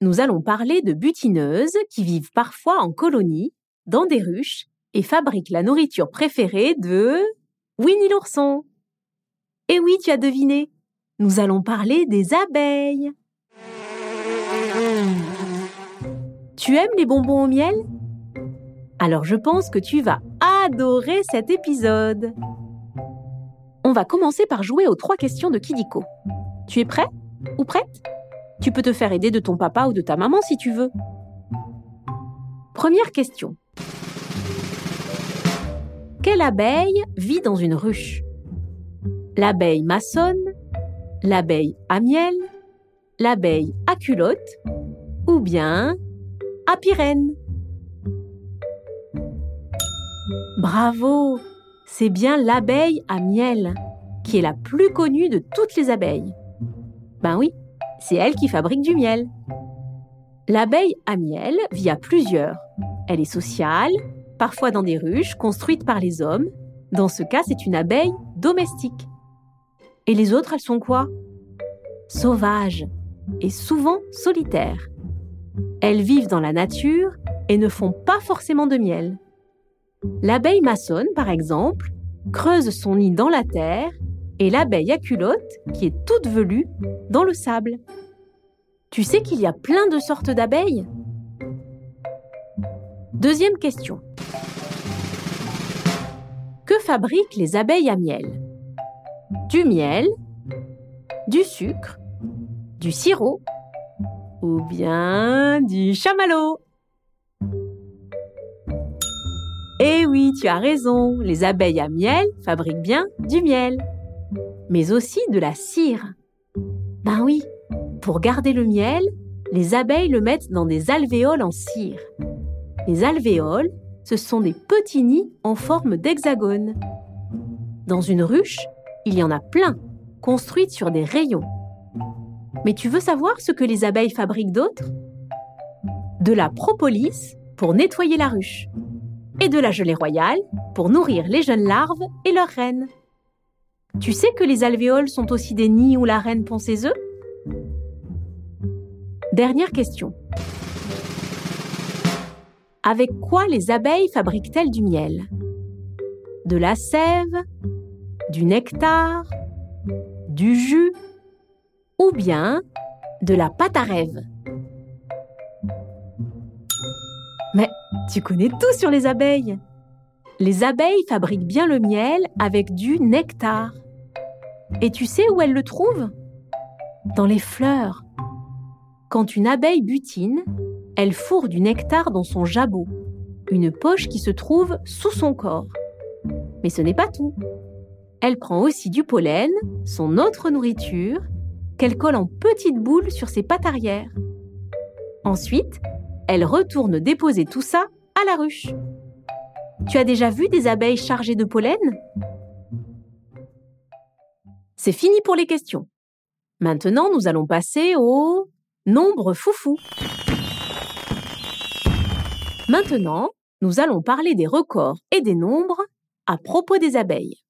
nous allons parler de butineuses qui vivent parfois en colonie, dans des ruches, et fabriquent la nourriture préférée de Winnie l'ourson. Et oui, tu as deviné, nous allons parler des abeilles. Tu aimes les bonbons au miel? Alors je pense que tu vas adorer cet épisode. On va commencer par jouer aux trois questions de Kidiko. Tu es prêt ou prête? Tu peux te faire aider de ton papa ou de ta maman si tu veux. Première question. Quelle abeille vit dans une ruche? L'abeille maçonne, l'abeille à miel, l'abeille à culotte ou bien à pyrène? Bravo C'est bien l'abeille à miel, qui est la plus connue de toutes les abeilles. Ben oui, c'est elle qui fabrique du miel. L'abeille à miel vit à plusieurs. Elle est sociale, parfois dans des ruches construites par les hommes. Dans ce cas, c'est une abeille domestique. Et les autres, elles sont quoi? Sauvages et souvent solitaires. Elles vivent dans la nature et ne font pas forcément de miel. L'abeille maçonne, par exemple, creuse son nid dans la terre et l'abeille à culotte, qui est toute velue, dans le sable. Tu sais qu'il y a plein de sortes d'abeilles? Deuxième question. Que fabriquent les abeilles à miel? Du miel, du sucre, du sirop ou bien du chamallow? Eh oui, tu as raison, les abeilles à miel fabriquent bien du miel, mais aussi de la cire. Ben oui, pour garder le miel, les abeilles le mettent dans des alvéoles en cire. Les alvéoles, ce sont des petits nids en forme d'hexagone. Dans une ruche, il y en a plein, construites sur des rayons. Mais tu veux savoir ce que les abeilles fabriquent d'autre? De la propolis pour nettoyer la ruche et de la gelée royale pour nourrir les jeunes larves et leurs reines. Tu sais que les alvéoles sont aussi des nids où la reine pond ses œufs? Dernière question. Avec quoi les abeilles fabriquent-elles du miel? De la sève Du nectar Du jus Ou bien de la pâte à rêve? Mais tu connais tout sur les abeilles. Les abeilles fabriquent bien le miel avec du nectar. Et tu sais où elles le trouvent Dans les fleurs. Quand une abeille butine, elle fourre du nectar dans son jabot, une poche qui se trouve sous son corps. Mais ce n'est pas tout. Elle prend aussi du pollen, son autre nourriture, qu'elle colle en petites boules sur ses pattes arrière. Ensuite, elle retourne déposer tout ça à la ruche. Tu as déjà vu des abeilles chargées de pollen? C'est fini pour les questions. Maintenant, nous allons passer au nombre foufou. Maintenant, nous allons parler des records et des nombres à propos des abeilles.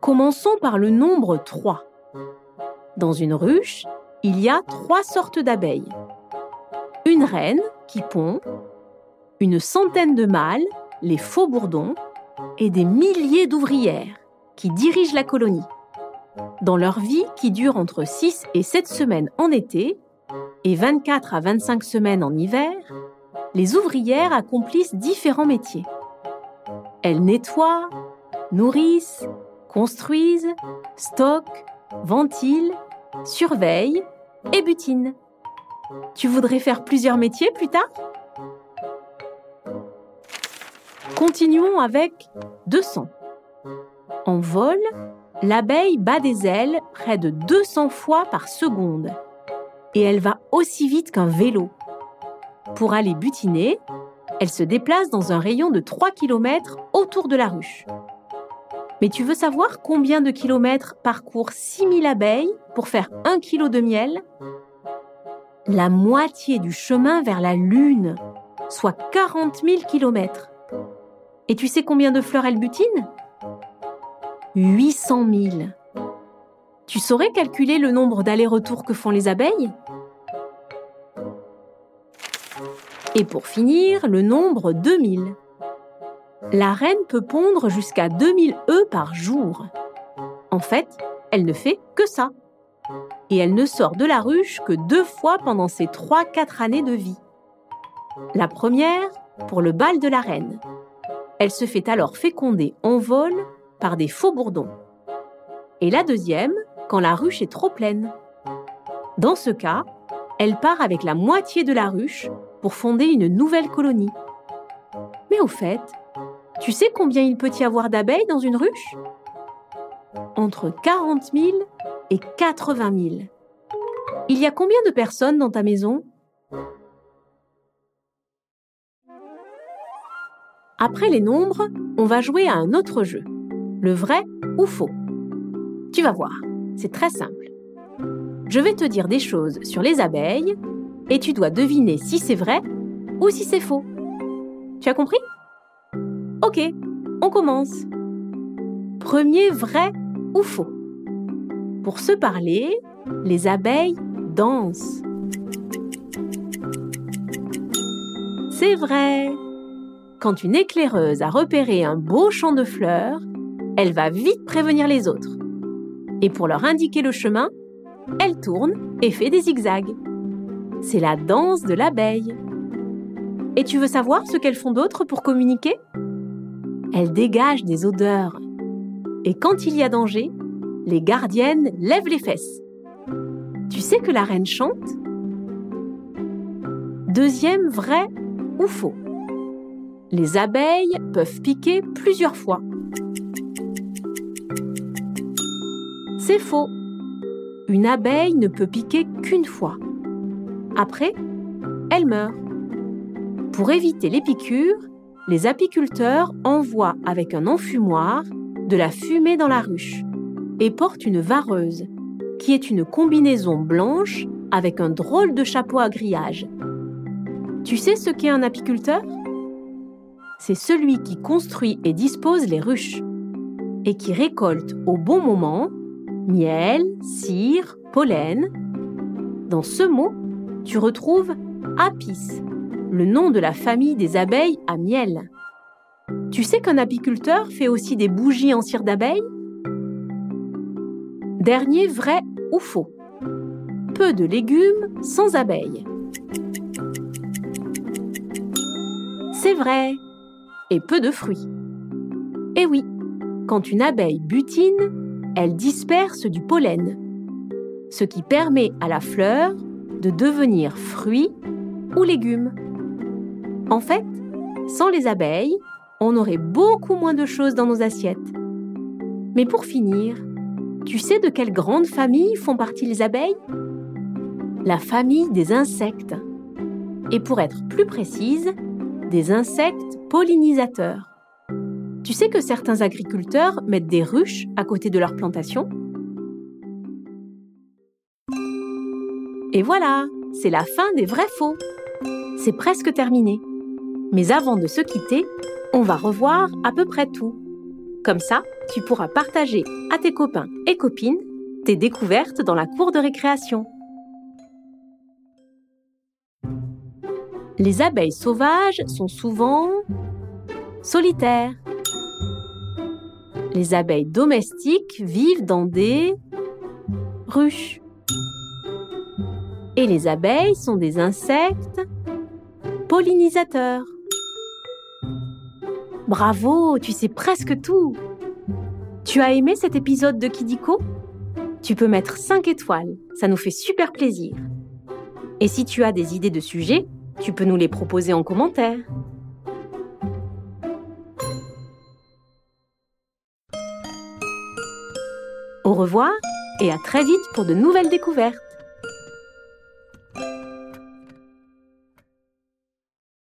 Commençons par le nombre 3. Dans une ruche, il y a trois sortes d'abeilles une reine qui pond, une centaine de mâles, les faux bourdons, et des milliers d'ouvrières qui dirigent la colonie. Dans leur vie qui dure entre 6 et 7 semaines en été et 24 à 25 semaines en hiver, les ouvrières accomplissent différents métiers. Elles nettoient, nourrissent, construisent, stockent, ventilent, surveillent et butinent. Tu voudrais faire plusieurs métiers plus tard? Continuons avec 200. En vol, l'abeille bat des ailes près de 200 fois par seconde. Et elle va aussi vite qu'un vélo. Pour aller butiner, Elle se déplace dans un rayon de 3 km autour de la ruche. Mais tu veux savoir combien de kilomètres parcourent 6000 abeilles pour faire 1 kg de miel? La moitié du chemin vers la Lune, soit 40 000 kilomètres. Et tu sais combien de fleurs elles butinent 800 000. Tu saurais calculer le nombre d'allers-retours que font les abeilles? Et pour finir, le nombre 2000. La reine peut pondre jusqu'à 2000 œufs par jour. En fait, elle ne fait que ça. Et elle ne sort de la ruche que deux fois pendant ses 3-4 années de vie. La première, pour le bal de la reine. Elle se fait alors féconder en vol par des faux bourdons. Et la deuxième, quand la ruche est trop pleine. Dans ce cas, elle part avec la moitié de la ruche pour fonder une nouvelle colonie. Mais au fait, tu sais combien il peut y avoir d'abeilles dans une ruche? Entre 40 000 et 80 000. Il y a combien de personnes dans ta maison? Après les nombres, on va jouer à un autre jeu, le vrai ou faux. Tu vas voir, c'est très simple. Je vais te dire des choses sur les abeilles et tu dois deviner si c'est vrai ou si c'est faux. Tu as compris? Ok, on commence. Premier vrai ou faux? Pour se parler, les abeilles dansent. C'est vrai quand une éclaireuse a repéré un beau champ de fleurs, elle va vite prévenir les autres. Et pour leur indiquer le chemin, elle tourne et fait des zigzags. C'est la danse de l'abeille. Et tu veux savoir ce qu'elles font d'autre pour communiquer? Elles dégagent des odeurs. Et quand il y a danger, les gardiennes lèvent les fesses. Tu sais que la reine chante? Deuxième vrai ou faux les abeilles peuvent piquer plusieurs fois. C'est faux. Une abeille ne peut piquer qu'une fois. Après, elle meurt. Pour éviter les piqûres, les apiculteurs envoient avec un enfumoir de la fumée dans la ruche et portent une vareuse, qui est une combinaison blanche avec un drôle de chapeau à grillage. Tu sais ce qu'est un apiculteur? C'est celui qui construit et dispose les ruches et qui récolte au bon moment miel, cire, pollen. Dans ce mot, tu retrouves apis, le nom de la famille des abeilles à miel. Tu sais qu'un apiculteur fait aussi des bougies en cire d'abeille? Dernier vrai ou faux Peu de légumes sans abeilles. C'est vrai, et peu de fruits. Eh oui, quand une abeille butine, elle disperse du pollen, ce qui permet à la fleur de devenir fruit ou légume. En fait, sans les abeilles, on aurait beaucoup moins de choses dans nos assiettes. Mais pour finir, tu sais de quelle grande famille font partie les abeilles? La famille des insectes. Et pour être plus précise, des insectes pollinisateurs. Tu sais que certains agriculteurs mettent des ruches à côté de leurs plantations? Et voilà, c'est la fin des vrais faux. C'est presque terminé. Mais avant de se quitter, on va revoir à peu près tout. Comme ça, tu pourras partager à tes copains et copines tes découvertes dans la cour de récréation. Les abeilles sauvages sont souvent solitaires. Les abeilles domestiques vivent dans des ruches. Et les abeilles sont des insectes pollinisateurs. Bravo, tu sais presque tout. Tu as aimé cet épisode de Kidiko? Tu peux mettre 5 étoiles, ça nous fait super plaisir. Et si tu as des idées de sujets, tu peux nous les proposer en commentaire. Au revoir et à très vite pour de nouvelles découvertes.